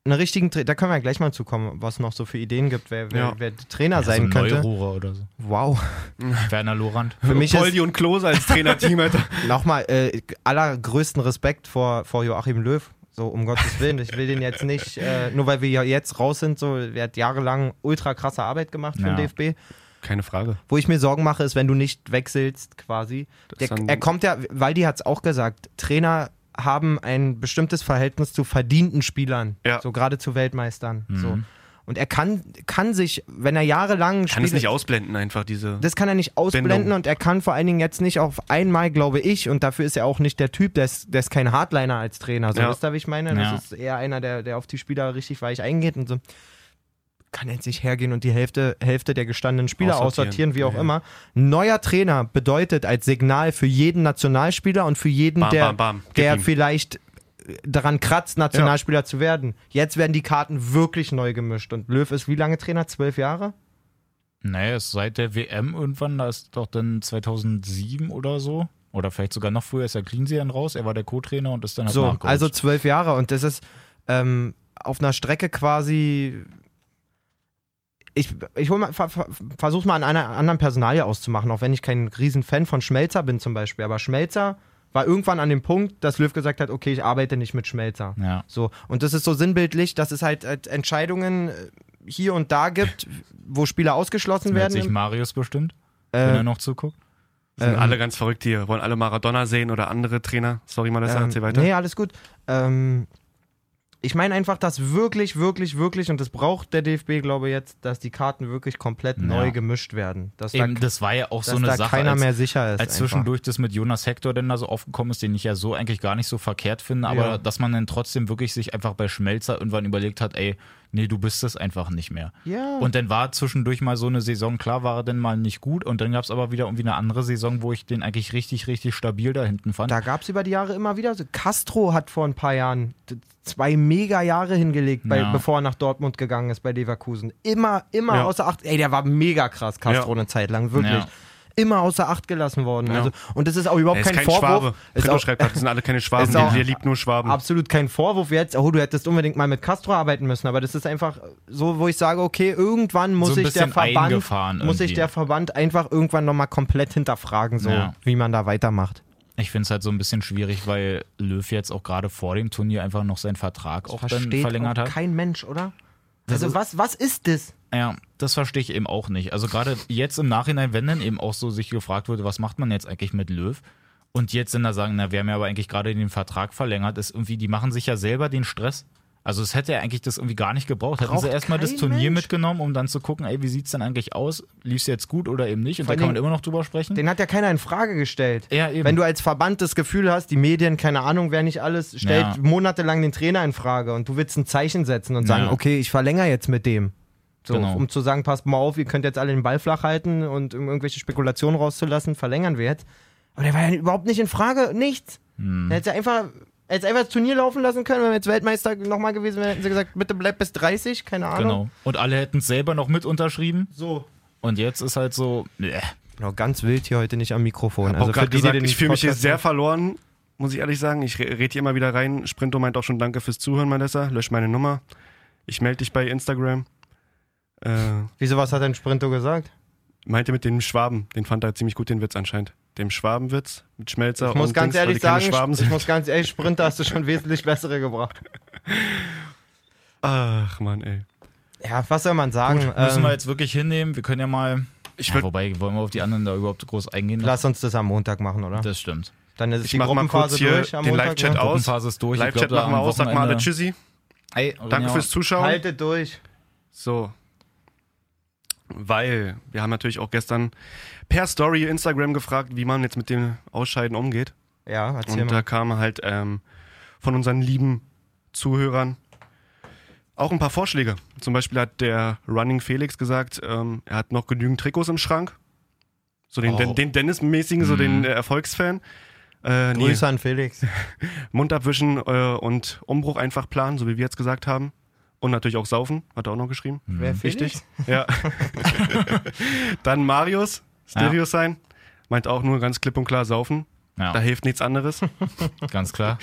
einen richtigen, Tra- da können wir ja gleich mal zukommen, was noch so für Ideen gibt, wer, wer,
Ja.
wer Trainer
ja, so
sein
ein
könnte.
Neurohrer oder so.
Wow.
Werner Lorand.
Für mich
Poldi
ist
und Klose als Trainerteam,
nochmal äh, allergrößten Respekt vor, vor Joachim Löw. So, um Gottes Willen. Ich will den jetzt nicht, äh, nur weil wir ja jetzt raus sind, so, er hat jahrelang ultra krasse Arbeit gemacht für
Ja.
den DFB.
Keine Frage.
Wo ich mir Sorgen mache, ist, wenn du nicht wechselst, quasi. Der, er kommt ja, Waldi hat es auch gesagt, Trainer haben ein bestimmtes Verhältnis zu verdienten Spielern.
Ja.
So gerade zu Weltmeistern.
Mhm.
So. Und er kann, kann sich, wenn er jahrelang
Kann es nicht ausblenden, einfach diese.
das kann er nicht ausblenden
Bindung.
und er kann vor allen Dingen jetzt nicht auf einmal, glaube ich, und dafür ist er auch nicht der Typ, der ist, der ist kein Hardliner als Trainer. So,
Ja.
wisst ihr, wie ich meine?
Ja.
Das ist eher einer, der, der auf die Spieler richtig weich eingeht und so. Kann jetzt nicht hergehen und die Hälfte, Hälfte der gestandenen Spieler
Aussortieren.
aussortieren, wie auch
Ja.
immer. Neuer Trainer bedeutet als Signal für jeden Nationalspieler und für jeden,
Bam,
der,
bam, bam.
Der vielleicht daran kratzt, Nationalspieler zu werden. Jetzt werden die Karten wirklich neu gemischt. Und Löw ist wie lange Trainer? Zwölf Jahre?
Naja, ist seit der WM irgendwann, da ist doch dann 2007 oder so. Oder vielleicht sogar noch früher ist der Cleansey dann raus. Er war der Co-Trainer und ist dann halt
So,
nachgerutscht.
also zwölf Jahre und das ist ähm, auf einer Strecke quasi. Ich, ich mal, ver, ver, versuch's mal an einer anderen Personalie auszumachen, auch wenn ich kein riesen Fan von Schmelzer bin zum Beispiel. Aber Schmelzer war irgendwann an dem Punkt, dass Löw gesagt hat, okay, ich arbeite nicht mit Schmelzer.
Ja.
So, und das ist so sinnbildlich, dass es halt äh, Entscheidungen äh, hier und da gibt, wo Spieler ausgeschlossen
Meldet sich
werden.
Marius bestimmt, wenn er
Äh,
noch zuguckt.
sind
ähm,
alle ganz verrückt hier. Wollen alle Maradona sehen oder andere Trainer. Sorry, Malessa,
Ähm,
erzähl weiter.
Nee, alles gut. Ähm, ich meine einfach, dass wirklich, wirklich, wirklich, und das braucht der DFB, glaube ich, jetzt, dass die Karten wirklich komplett
Ja.
neu gemischt werden. Dass
Eben,
da,
das war ja auch so eine
da
Sache,
keiner
als,
mehr sicher ist.
als
einfach.
zwischendurch das mit Jonas Hector denn da so aufgekommen ist, den ich ja so eigentlich gar nicht so verkehrt finde, aber
Ja.
dass man dann trotzdem wirklich sich einfach bei Schmelzer irgendwann überlegt hat, ey, nee, du bist es einfach nicht mehr.
Ja.
Und dann war zwischendurch mal so eine Saison, klar war er dann mal nicht gut und dann gab es aber wieder irgendwie eine andere Saison, wo ich den eigentlich richtig, richtig stabil da hinten fand.
Da gab es über die Jahre immer wieder so. Castro hat vor ein paar Jahren zwei mega Jahre hingelegt, bei,
Ja.
bevor er nach Dortmund gegangen ist bei Leverkusen. Immer, immer
Ja.
außer Acht. Ey, der war mega krass, Castro eine Zeit lang, wirklich. Immer außer Acht gelassen worden.
Ja.
Also, und das ist auch überhaupt
er ist
kein,
kein
Vorwurf.
Schwabe.
Ist
Fritto
auch,
schreibt gerade, das sind alle keine Schwaben.
auch-
Der liebt nur Schwaben.
absolut kein Vorwurf jetzt, oh, du hättest unbedingt mal mit Castro arbeiten müssen, aber das ist einfach so, wo ich sage, okay, irgendwann muss
So
sich der Verband, muss sich
irgendwie.
der Verband einfach irgendwann nochmal komplett hinterfragen, so
Ja.
wie man da weitermacht.
Ich finde es halt so ein bisschen schwierig, weil Löw jetzt auch gerade vor dem Turnier einfach noch seinen Vertrag auch dann
Versteht
verlängert
auch
hat.
kein Mensch, oder?
Das
Also
ist-
was, was ist das?
Ja, das verstehe ich eben auch nicht. Also gerade jetzt im Nachhinein, wenn dann eben auch so sich gefragt wurde, was macht man jetzt eigentlich mit Löw? Und jetzt sind da sagen, na, wir haben ja aber eigentlich gerade den Vertrag verlängert, ist irgendwie, die machen sich ja selber den Stress. Also es hätte ja eigentlich das irgendwie gar nicht gebraucht. Hätten
Braucht
sie erstmal das Turnier
Mensch.
mitgenommen, um dann zu gucken, ey, wie sieht's denn eigentlich aus? Lief es jetzt gut oder eben nicht? Und
Vor
da kann man immer noch drüber sprechen.
Den hat ja keiner in Frage gestellt.
Ja, eben.
Wenn du als Verband das Gefühl hast, die Medien, keine Ahnung, wer nicht alles, stellt
Ja.
monatelang den Trainer in Frage und du willst ein Zeichen setzen und sagen,
Ja.
okay, ich verlängere jetzt mit dem. So,
Genau.
um zu sagen, passt mal auf, ihr könnt jetzt alle den Ball flach halten und um irgendwelche Spekulationen rauszulassen, verlängern wir jetzt. Aber der war ja überhaupt nicht in Frage, nichts.
Hm.
Er hätte einfach, er hätte einfach das Turnier laufen lassen können, wenn wir jetzt Weltmeister nochmal gewesen wären, hätten sie gesagt, bitte bleib bis 30, keine Ahnung.
Genau. Und alle hätten es selber noch mit unterschrieben.
So.
Und jetzt ist halt so, äh,
Genau, ganz wild hier heute nicht am Mikrofon.
hab
Also
auch
die, die
gesagt,
den
ich fühle mich hier sehr verloren, muss ich ehrlich sagen. Ich re- rede hier immer wieder rein. Sprinto meint auch schon Danke fürs Zuhören, Malessa. Lösch meine Nummer. Ich melde dich bei Instagram. Äh,
Wieso, was hat denn Sprinto gesagt?
meinte mit dem Schwaben. Den fand er ziemlich gut, den Witz anscheinend. Dem Schwabenwitz mit Schmelzer
Ich muss
und
ganz
Dings,
ehrlich sagen,
Schwaben
ich
sind.
muss ganz ehrlich, Sprinter hast du schon wesentlich bessere gebracht.
Ach, Mann, ey.
Ja, was soll man sagen?
müssen
Ähm,
wir jetzt wirklich hinnehmen. Wir können ja mal.
Ich
Ja, wobei, wollen wir auf die anderen da überhaupt groß eingehen?
lass uns das am Montag machen, oder?
Das stimmt.
Dann ist es
Ich
die
mach mal kurz
Gruppenphase
hier
durch am
den
Montag.
Live-Chat
ne?
aus.
Gruppenphase ist durch. Ich
Live-Chat machen wir aus. Sag mal alle Tschüssi.
Ey,
Danke fürs Zuschauen.
Haltet durch.
So. Weil wir haben natürlich auch gestern per Story Instagram gefragt, wie man jetzt mit dem Ausscheiden umgeht.
Ja, erzähl
Und
mal.
da kam halt ähm, von unseren lieben Zuhörern auch ein paar Vorschläge. Zum Beispiel hat der Running Felix gesagt, ähm, er hat noch genügend Trikots im Schrank. So den,
Oh.
den, den Dennis-mäßigen, so den äh, Erfolgsfan. Äh, nee,
Grüße an Felix.
Mund abwischen äh, und Umbruch einfach planen, so wie wir jetzt gesagt haben. Und natürlich auch saufen, hat er auch noch geschrieben.
Wer
Wichtig. Ja. Dann Marius, Stereo sein, meint auch nur ganz klipp und klar saufen.
Ja,
Da hilft nichts anderes.
ganz klar.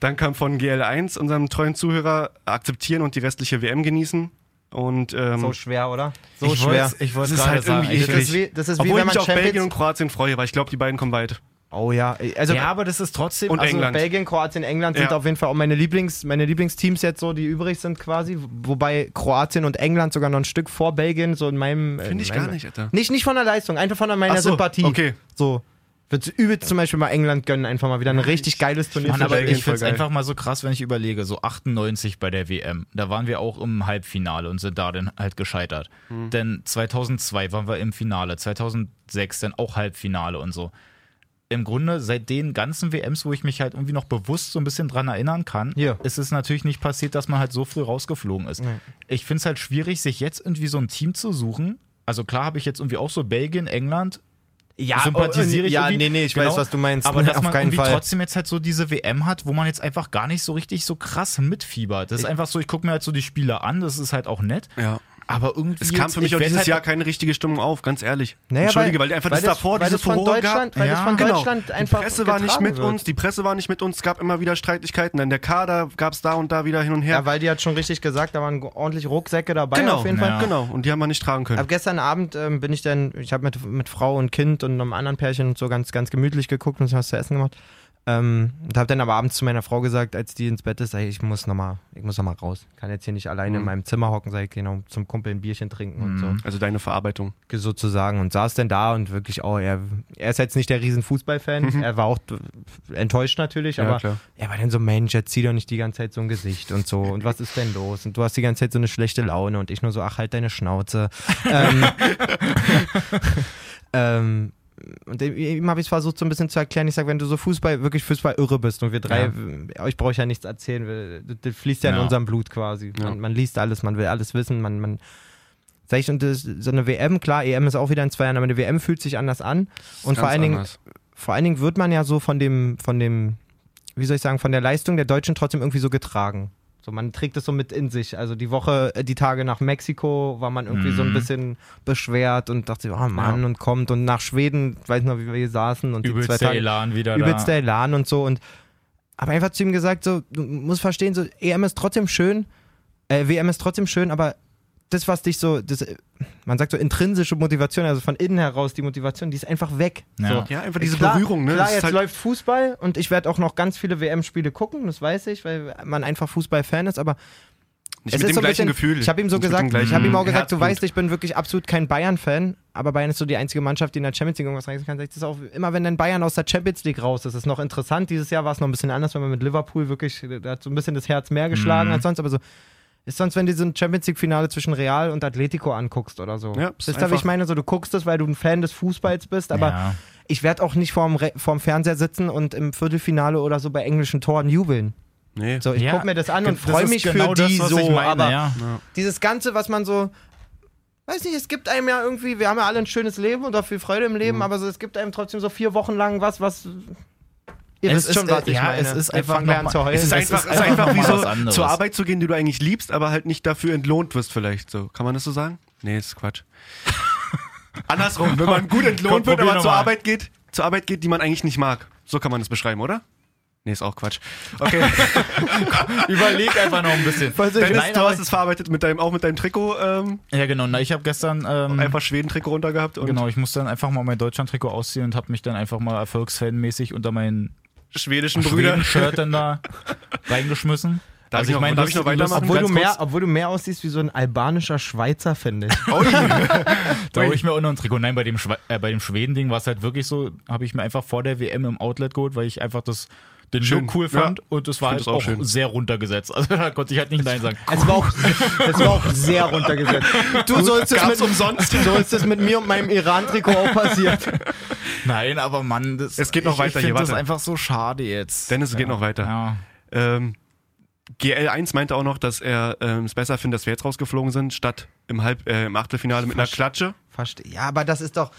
Dann kam von GL1, unserem treuen Zuhörer, akzeptieren und die restliche WM genießen. Und ähm,
So schwer, oder? So
ich
schwer.
Ich wollte
Das ist
gerade
halt
sagen,
irgendwie
ich-
Das ist wie, das ist wie
obwohl
wenn
ich
man
mich auf Belgien und. Kroatien freue, weil ich glaube, die beiden kommen weit.
Oh ja, also,
ja, aber das ist trotzdem.
Und
also,
England.
Belgien, Kroatien, England sind
Ja.
auf jeden Fall auch meine, Lieblings, meine Lieblingsteams jetzt so, die übrig sind quasi. Wobei Kroatien und England sogar noch ein Stück vor Belgien, so in meinem. in
Finde ich
meinem,
gar nicht, Alter.
Nicht, nicht von der Leistung, einfach von meiner
so,
Sympathie.
okay.
So. Würde übelst zum Beispiel mal England gönnen, einfach mal wieder ein richtig geiles Turnier.
Mann,
für
aber
Belgien.
ich finde es einfach mal so krass, wenn ich überlege, so 98 bei der WM, da waren wir auch im Halbfinale und sind da dann halt gescheitert.
Hm.
Denn 2002 waren wir im Finale, 2006 dann auch Halbfinale und so. Im Grunde, seit den ganzen WMs, wo ich mich halt irgendwie noch bewusst so ein bisschen dran erinnern kann,
Hier.
ist es natürlich nicht passiert, dass man halt so früh rausgeflogen ist. Ich finde es halt schwierig, sich jetzt irgendwie so ein Team zu suchen. Also klar habe ich jetzt irgendwie auch so Belgien, England,
ja,
sympathisiere ich
Ja,
irgendwie.
nee, nee, ich
Genau.
weiß, was du meinst.
Aber dass
auf
man irgendwie
Fall.
trotzdem jetzt halt so diese WM hat, wo man jetzt einfach gar nicht so richtig so krass mitfiebert. Das ist einfach so, ich gucke mir halt so die Spiele an, das ist halt auch nett.
Ja.
Aber irgendwie.
Es kam
jetzt-
für mich
ich
auch dieses
halt
Jahr keine richtige Stimmung auf, ganz ehrlich.
Naja,
Entschuldige, weil, einfach das,
weil
davor
weil
diese
das von
Furore
Deutschland,
gab.
weil das
Ja,
von
Genau.
Deutschland einfach
die Presse war nicht mit
wird.
uns, die Presse war nicht mit uns, es gab immer wieder Streitigkeiten, dann der Kader gab es da und da wieder hin und her.
Ja, weil die hat schon richtig gesagt, da waren ordentlich Rucksäcke dabei
genau,
auf jeden
Ja.
Fall.
genau. Und die haben wir nicht tragen können.
Ab gestern Abend ähm, bin ich dann, ich habe mit, mit Frau und Kind und einem anderen Pärchen und so ganz, ganz gemütlich geguckt und was zu essen gemacht. Ähm, und habe dann aber abends zu meiner Frau gesagt, als die ins Bett ist, ey, ich muss nochmal, ich muss noch mal raus. Kann jetzt hier nicht alleine in meinem Zimmer hocken, sag ich, genau, zum Kumpel ein Bierchen trinken und so.
Also deine Verarbeitung.
sozusagen und saß dann da und wirklich auch, er, er ist jetzt nicht der riesen Fußballfan, er war auch enttäuscht natürlich,
Ja,
aber
klar.
er war dann so, Mensch, jetzt zieh doch nicht die ganze Zeit so ein Gesicht und so und was ist denn los und du hast die ganze Zeit so eine schlechte Laune und ich nur so, ach halt deine Schnauze. ähm, ähm, und ihm habe ich es versucht so ein bisschen zu erklären, ich sage, wenn du so Fußball, wirklich Fußball irre bist und wir drei, euch brauche ich ja nichts erzählen, das, fließt ja in
Ja.
unserem Blut quasi. Man, man liest alles, man will alles wissen, man, man Sag ich, und das, so eine WM, klar, EM ist auch wieder in zwei Jahren, aber eine WM fühlt sich anders an. Und vor allen, Dingen, vor allen Dingen wird man ja so von dem, von dem, wie soll ich sagen, von der Leistung der Deutschen trotzdem irgendwie so getragen. So, man trägt es so mit in sich. Also die Woche, äh, die Tage nach Mexiko war man irgendwie so ein
Mhm.
bisschen beschwert und dachte, oh Mann,
Ja.
und kommt. Und nach Schweden, weiß noch, wie wir hier saßen und die zwei
übelster
Tage
Elan wieder
übelster
da.
Elan und so. Und aber einfach zu ihm gesagt, so, du musst verstehen, so EM ist trotzdem schön, äh, WM ist trotzdem schön, aber das, was dich so, das, äh, man sagt so intrinsische Motivation, also von innen heraus die Motivation, die ist einfach weg.
Ja.
So.
Ja, einfach diese
klar,
Berührung, ne?
Klar, jetzt
halt-
läuft Fußball und ich werde auch noch ganz viele WM-Spiele gucken, das weiß ich, weil man einfach Fußball-Fan ist, aber
Nicht
es
mit
ist
dem
so ein
gleichen
bisschen,
Gefühl.
Ich habe ihm so
Nicht
gesagt, ich habe ihm auch gesagt, du
Herzblut.
weißt, ich bin wirklich absolut kein Bayern-Fan, aber Bayern ist so die einzige Mannschaft, die in der Champions League irgendwas reißen kann. Das ist auch immer, wenn dann Bayern aus der Champions League raus ist, ist noch interessant. Dieses Jahr war es noch ein bisschen anders, wenn man mit Liverpool wirklich, da hat so ein bisschen das Herz mehr geschlagen
Mhm.
als sonst, aber so. Ist sonst, wenn du so ein Champions League-Finale zwischen Real und Atletico anguckst oder so.
Ja,
das
ist
da, wie ich meine, so du guckst es, weil du ein Fan des Fußballs bist, aber
Ja.
ich werde auch nicht vorm, Re vorm Fernseher sitzen und im Viertelfinale oder so bei englischen Toren jubeln.
Nee.
So, ich
Ja,
guck mir das an und freue mich
genau
für
das,
die so,
meine,
aber
ja.
dieses Ganze, was man so, weiß nicht, es gibt einem ja irgendwie, wir haben ja alle ein schönes Leben und auch viel Freude im
Mhm.
Leben, aber so, es gibt einem trotzdem so vier Wochen lang was, was. Ihr
Es
wisst schon,
ist,
was
äh,
ich
ja,
meine.
es ist einfach noch
zu heulen.
Es ist einfach,
ist
es ist einfach wie so zur Arbeit zu gehen, die du eigentlich liebst, aber halt nicht dafür entlohnt wirst vielleicht. So, kann man das so sagen? Nee, ist Quatsch. Andersrum, wenn man gut entlohnt
Komm,
wird, aber zur. Arbeit geht, zur Arbeit geht, die man eigentlich nicht mag. So kann man das beschreiben, oder? Nee, ist auch Quatsch. Okay,
Überleg einfach noch ein bisschen.
Dennis,
Nein,
du hast es verarbeitet mit deinem, auch mit deinem Trikot, ähm,
Ja, genau. Na, ich habe gestern ähm,
einfach Schweden-Trikot runtergehabt
Genau, ich musste dann einfach mal mein Deutschland-Trikot ausziehen und habe mich dann einfach mal erfolgsfanmäßig unter meinen
schwedischen Brüder.
Schweden-Shirt dann da reingeschmissen.
Darf
also
ich noch- darf ich noch weitermachen?
obwohl, du mehr, obwohl du mehr aussiehst wie so ein albanischer Schweizer, finde ich.
da hole ich mir auch noch ein Trikot. Nein, bei dem, Schwe äh, bei dem Schweden-Ding war es halt wirklich so, habe ich mir einfach vor der WM im Outlet geholt, weil ich einfach das den
Schön.
Look cool fand
Ja.
und es war halt auch,
auch schön.
sehr runtergesetzt. Also da konnte ich halt nicht Nein sagen.
Es war auch, es war auch sehr runtergesetzt. Du sollst es mit,
umsonst.
so ist es mit mir und meinem Iran-Trikot auch passiert.
Nein, aber Mann, das,
Es geht noch
ich,
weiter
ich
hier,
das
warte.
einfach so schade jetzt.
Dennis, es geht noch weiter.
Ja.
Ähm, GL1 meinte auch noch, dass er ähm, es besser findet, dass wir jetzt rausgeflogen sind, statt im, Halb, äh, im Achtelfinale mit einer
Verste-
Klatsche.
Verste ja, aber das ist doch.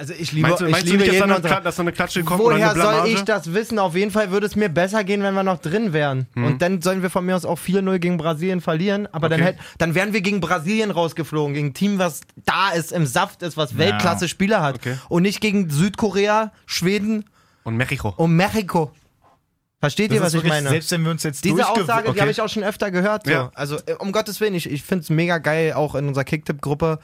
Also ich liebe,
Meinst du,
ich
meinst du
liebe
nicht, dass da, eine, dass da eine Klatsche kommt
Woher soll ich das wissen? Auf jeden Fall würde es mir besser gehen, wenn wir noch drin wären. Und dann sollen wir von mir aus auch 4-0 gegen Brasilien verlieren. Aber dann,
Okay.
hätt, dann wären wir gegen Brasilien rausgeflogen. Gegen ein Team, was da ist, im Saft ist, was Weltklasse-Spieler hat.
Okay.
Und nicht gegen Südkorea, Schweden
Und Mexiko.
und Mexiko. Versteht ihr,
Das
was
ist
ich meine?
Selbst wenn wir uns jetzt
Diese Aussage, die
okay.
habe ich auch schon öfter gehört. So.
Ja.
Also äh, um Gottes Willen, ich, ich finde es mega geil, auch in unserer Kicktipp-Gruppe,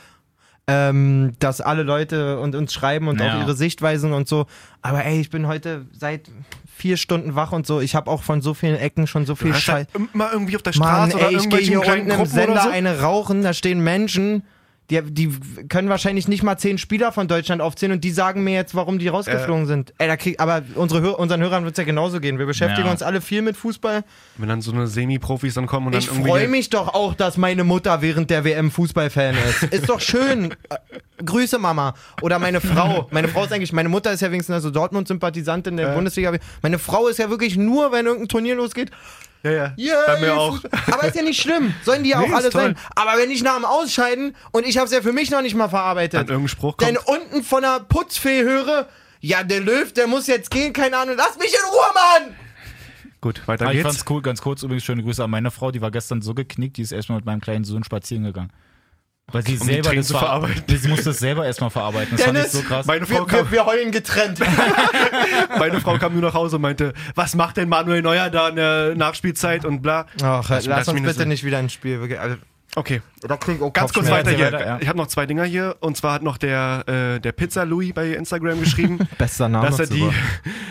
ähm, dass alle Leute und uns schreiben und
Ja.
auch ihre Sichtweisen und so. Aber ey, ich bin heute seit vier Stunden wach und so. Ich habe auch von so vielen Ecken schon so viel Scheiß.
halt immer irgendwie auf der
Mann,
Straße oder
ey, ich gehe hier unten im Sender
so.
eine rauchen, da stehen Menschen, die, die können wahrscheinlich nicht mal zehn Spieler von Deutschland aufzählen und die sagen mir jetzt, warum die rausgeflogen sind. Ey, da krieg, aber unsere, unseren Hörern wird es ja genauso gehen. Wir beschäftigen
Ja.
uns alle viel mit Fußball.
Wenn dann so eine Semi-Profis dann kommen und dann
Ich
irgendwie...
freue mich doch auch, dass meine Mutter während der WM Fußballfan ist. Ist doch schön. Äh, Grüße Mama. Oder meine Frau. Meine Frau ist eigentlich, meine Mutter ist ja wenigstens also Dortmund-Sympathisantin der Bundesliga. Meine Frau ist ja wirklich nur, wenn irgendein Turnier losgeht.
Ja, ja.
Yeah,
Bei mir auch.
Aber ist ja nicht schlimm. Sollen die ja
Nee,
auch alle
toll.
sein. Aber wenn ich nach dem Ausscheiden und ich habe es ja für mich noch nicht mal
Dann
verarbeitet,
irgendein Spruch
denn
kommt.
unten von der Putzfee höre, ja, der Löw, der muss jetzt gehen, keine Ahnung. Lass mich in Ruhe, Mann!
Gut, weiter
ich
geht's.
fand's cool, ganz kurz übrigens schöne Grüße an meine Frau, die war gestern so geknickt, die ist erstmal mit meinem kleinen Sohn spazieren gegangen. Weil sie
Um
selber das
verarbeiten.
Sie musste es selber erstmal verarbeiten. Das fand ich so krass.
Meine Frau,
Wir,
kam,
wir, wir heulen getrennt.
meine Frau kam nur nach Hause und meinte, was macht denn Manuel Neuer da in der Nachspielzeit und bla.
Ach,
Das-
lass
das
uns bitte
so-
nicht wieder ins Spiel. Also,
Okay,
da krieg ich auch
ganz kurz weiter hier.
weiter, ja.
Ich habe noch zwei Dinger hier. Und zwar hat noch der, äh, der Pizza Louis bei Instagram geschrieben,
Bester Name.
dass er die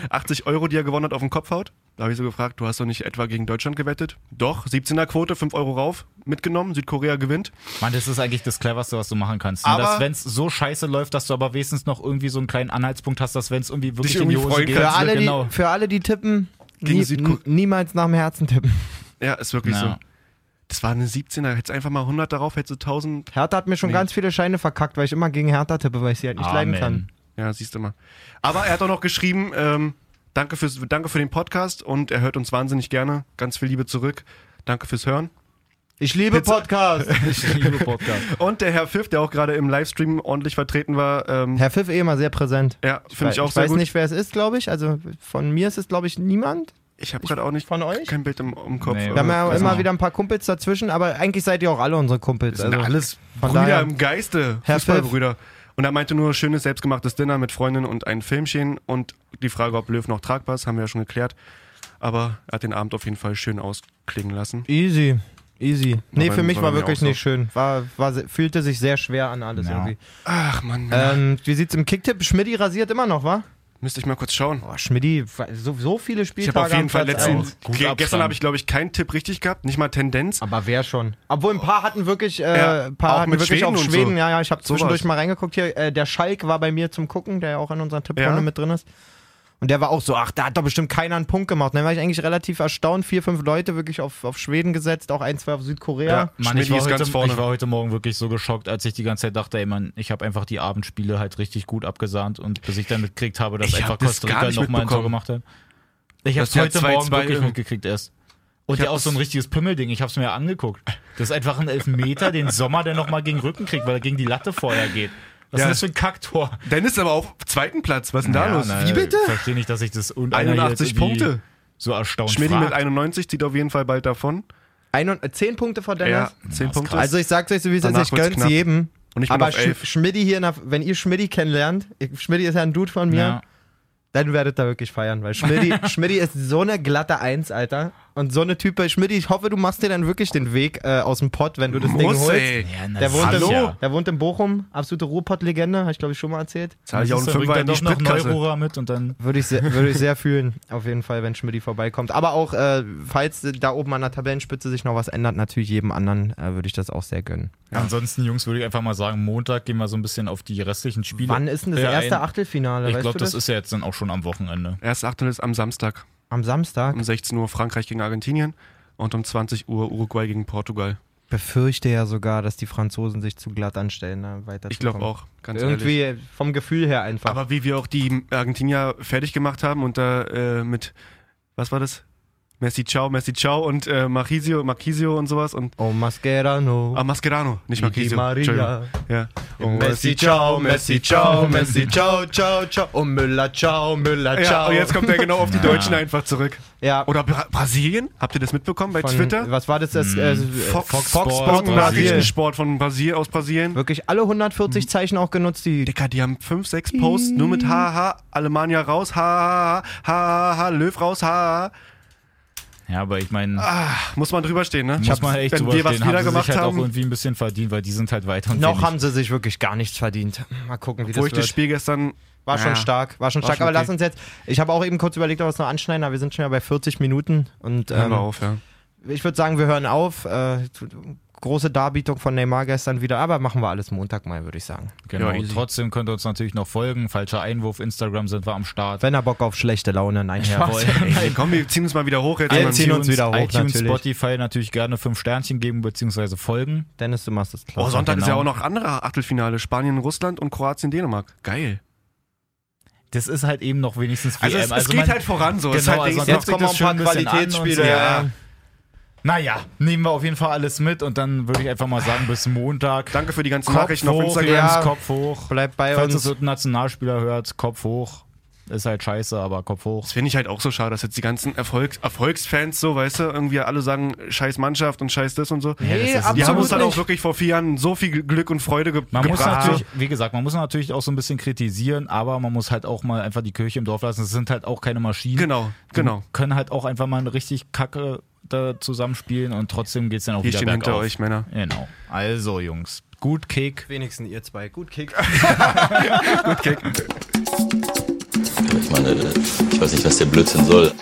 80 Euro, die er gewonnen hat, auf den Kopf haut. Da habe ich so gefragt, du hast doch nicht etwa gegen Deutschland gewettet? Doch, 17er Quote, 5 Euro rauf, mitgenommen, Südkorea gewinnt.
Mann, das ist eigentlich das Cleverste, was du machen kannst. Ne?
Aber-
dass, wenn es so scheiße läuft, dass du aber wenigstens noch irgendwie so einen kleinen Anhaltspunkt hast, dass wenn es irgendwie wirklich
Dich
in die
irgendwie
Hose geht,
für,
kannst,
alle,
genau.
die, für alle, die tippen,
Gegen
nie, niemals nach dem Herzen tippen.
Ja, ist wirklich
Ja.
so. Das war eine 17er, hättest einfach mal 100 darauf, hättest du 1000.
Hertha hat mir schon
Nee.
ganz viele Scheine verkackt, weil ich immer gegen Hertha tippe, weil ich sie halt nicht leiden
Amen.
kann.
Ja, siehst du mal. Aber er hat auch noch geschrieben, ähm, danke, fürs, danke für den Podcast und er hört uns wahnsinnig gerne. Ganz viel Liebe zurück. Danke fürs Hören.
Ich liebe
Pizza-
Podcast.
Ich liebe Podcast.
Und der Herr Pfiff, der auch gerade im Livestream ordentlich vertreten war, ähm,
Herr Pfiff eh immer sehr präsent.
ja, finde ich auch
ich
sehr
weiß
gut.
nicht, wer es ist, glaube ich. Also von mir ist es, glaube ich, niemand.
Ich habe gerade auch nicht
Von euch?
kein Bild im, im Kopf.
Nee,
Wir haben ja
aber-
weiß
immer wieder ein paar Kumpels dazwischen, aber eigentlich seid ihr auch alle unsere Kumpels.
Wir sind
Also,
alles Brüder
daher-
im Geiste,
Herr
Fußballbrüder. Und er meinte nur schönes selbstgemachtes Dinner mit Freundin und ein Filmchen und die Frage, ob Löw noch tragbar ist, haben wir ja schon geklärt. Aber er hat den Abend auf jeden Fall schön ausklingen lassen.
Easy. Easy. Nee, für mich
war
wirklich
auch so.
nicht schön. War, war, fühlte sich sehr schwer an alles
Ja.
irgendwie.
Ach man,
Ähm, wie sieht's im Kicktipp? Schmidti rasiert immer noch, wa?
Müsste ich mal kurz schauen.
Boah, Schmidti, so, so viele
Ich
Spieltage
habe auf jeden Fall letzten,
Abstand.
gestern habe ich glaube ich keinen Tipp richtig gehabt, nicht mal Tendenz.
Aber wer schon? Obwohl ein paar hatten wirklich, äh,
Ja,
ein paar hatten wirklich
Schweden
auf Schweden.
so.
Ja, ja, ich habe zwischendurch mal reingeguckt hier. Äh, der Schalk war bei mir zum Gucken, der ja auch in unserer Tipprunde
Ja?
mit drin ist. Und der war auch so, ach, da hat doch bestimmt keiner einen Punkt gemacht. Und dann war ich eigentlich relativ erstaunt. Vier, fünf Leute wirklich auf, auf Schweden gesetzt, auch ein, zwei auf Südkorea.
Ja.
Mann, ich war,
ist
heute,
ganz vorne.
ich war heute Morgen wirklich so geschockt, als ich die ganze Zeit dachte, ey Mann, ich habe einfach die Abendspiele halt richtig gut abgesahnt und bis ich dann mitgekriegt habe, dass
Ich
einfach
hab das
Costa Rica nochmal ein Tor gemacht hat. Ich habe heute
2-2
Morgen wirklich
irgendwie.
mitgekriegt erst. Und ja auch so ein richtiges Pimmelding. Ich habe es mir ja angeguckt. Das ist einfach ein Elfmeter, den Sommer, der nochmal gegen den Rücken kriegt, weil er gegen die Latte vorher geht. Was
Ja.
ist das für ein Kacktor?
Dennis ist aber auf zweiten Platz. Was ist denn da los?
na,
Wie bitte?
Ich verstehe nicht, dass ich das und einer hier
81
jetzt irgendwie
Punkte.
so erstaunt
Schmidti
fragt.
mit 91 zieht auf jeden Fall bald davon.
Ein und, äh, zehn Punkte vor Dennis.
Ja, 10
ist
Punkte.
krass.
Also ich sag's euch so, wie es ist, ich gönn's
knapp.
jedem.
Und ich bin
Aber
auf 11.
Sch Schmidti hier, der, wenn ihr Schmidti kennenlernt, ich, Schmidti ist ja ein Dude von mir,
Ja.
dann werdet ihr wirklich feiern, weil Schmidti, Schmidti ist so eine glatte Eins, Alter. Und so eine Type, Schmidti, ich hoffe, du machst dir dann wirklich den Weg äh, aus dem Pott, wenn du das Ding
Muss,
holst.
ey.
Ja,
Der wohnt, in,
sicher.
der wohnt in Bochum, absolute Ruhrpott-Legende, habe ich glaube ich schon mal erzählt.
Zahle ich auch einen Fünfer in die
doch noch. Neurohrer mit und dann
Würde ich, sehr, würde ich sehr fühlen, auf jeden Fall, wenn Schmidti vorbeikommt. Aber auch, äh, falls da oben an der Tabellenspitze sich noch was ändert, natürlich jedem anderen äh, würde ich das auch sehr gönnen.
Ansonsten, Jungs, würde ich einfach mal sagen, Montag gehen wir so ein bisschen auf die restlichen Spiele.
Wann ist denn das
äh,
erste
ein.
Achtelfinale?
Ich glaube,
du
das ist ja jetzt dann auch schon am Wochenende.
Erst Achtel ist am Samstag
Am Samstag.
um 16 Uhr Frankreich gegen Argentinien und um 20 Uhr Uruguay gegen Portugal.
befürchte ja sogar, dass die Franzosen sich zu glatt anstellen, ne, weiter
Ich glaube auch, ganz ehrlich.
Irgendwie vom Gefühl her einfach.
Aber wie wir auch die Argentinier fertig gemacht haben und da äh, mit, was war das? Messi ciao, Messi ciao und äh, Marchisio, Marchisio und sowas und
Oh Mascherano.
ah, Mascherano, nicht Marchisio.
Maria.
Ja. Oh,
Messi, ciao, Messi, ciao, Messi, ciao, ciao, ciao. Und Müller, ciao, Müller,
Ja,
ciao.
und jetzt kommt er genau auf die
Ja.
Deutschen einfach zurück.
ja,
Oder Bra Brasilien? Habt ihr das mitbekommen bei
von,
Twitter?
Was war das? das äh,
Fox,
Fox,
Sport,
Sport.
Nachrichtensport von Brasil, aus Brasilien.
Wirklich alle 140 Zeichen auch genutzt, die
Dicker, die haben fünf, sechs Posts nur mit Haha, Alemannia raus, Haha, Haha, Löw raus, Haha.
Ja, aber ich meine,
Muss man drüber stehen, ne?
muss man echt
Wenn
drüber
wir was
stehen,
wieder
haben sie
gemacht
sich halt auch
haben,
irgendwie ein bisschen verdient, weil die sind halt weiter und
noch
nicht.
haben sie sich wirklich gar nichts verdient. Mal gucken, wie
wo
das
ich
wird.
das Spiel gestern
War schon
Ja.
stark, war schon
War
stark.
schon
aber
okay.
lass uns jetzt, ich habe auch eben kurz überlegt, ob wir es noch anschneiden, aber wir sind schon ja bei 40 Minuten und
Hören
ähm,
wir auf, ja.
ich würde sagen, wir hören auf. Äh, große Darbietung von Neymar gestern wieder, aber machen wir alles Montag mal, würde ich sagen.
Genau.
Ja.
Trotzdem könnt ihr uns natürlich noch folgen. Falscher Einwurf, Instagram sind wir am Start.
Wenn er Bock auf schlechte Laune, nein,
Jawohl.
Spaß.
Ey, komm, wir ziehen uns mal wieder hoch jetzt.
Wir ziehen uns wieder hoch,
iTunes,
natürlich.
Spotify natürlich gerne fünf Sternchen geben bzw. folgen.
Dennis, du machst es klar.
Oh, Sonntag ist ja
genau.
auch noch andere Achtelfinale. Spanien, Russland und Kroatien, Dänemark. Geil.
Das ist halt eben noch wenigstens
Also,
WM.
es, es geht
man-
halt voran so. es ist
Genau,
halt
also
Jetzt kommen noch ein
das
paar Qualitätsspiele.
so.
ja.
Naja, nehmen wir auf jeden Fall alles mit und dann würde ich einfach mal sagen, bis Montag.
Danke für die ganzen
Kopf
Nachrichten auf
hoch,
Instagram.
Jungs,
Ja.
Kopf hoch.
Bleibt bei
Falls
uns.
es ein Nationalspieler hört, Kopf hoch. Ist halt scheiße, aber Kopf hoch.
Das finde ich halt auch so schade, dass jetzt die ganzen Erfolgs Erfolgsfans so, weißt du, irgendwie alle sagen, scheiß Mannschaft und scheiß das und so.
Nee,
das ist-
Die haben uns halt auch wirklich vor vier Jahren so viel Glück und Freude ge
Man muss
gebracht.
natürlich, wie gesagt, man muss natürlich auch so ein bisschen kritisieren, aber man muss halt auch mal einfach die Kirche im Dorf lassen. Es sind halt auch keine Maschinen.
Genau,
Die
genau.
können halt auch einfach mal eine richtig Kacke da zusammenspielen und trotzdem geht's dann auch
Wir
wieder
stehen hinter
bergauf.
euch, Männer.
Genau. Also, Jungs, gut Kick.
Wenigstens ihr zwei. Gut Kick.
Ich meine, ich weiß nicht, was der Blödsinn soll.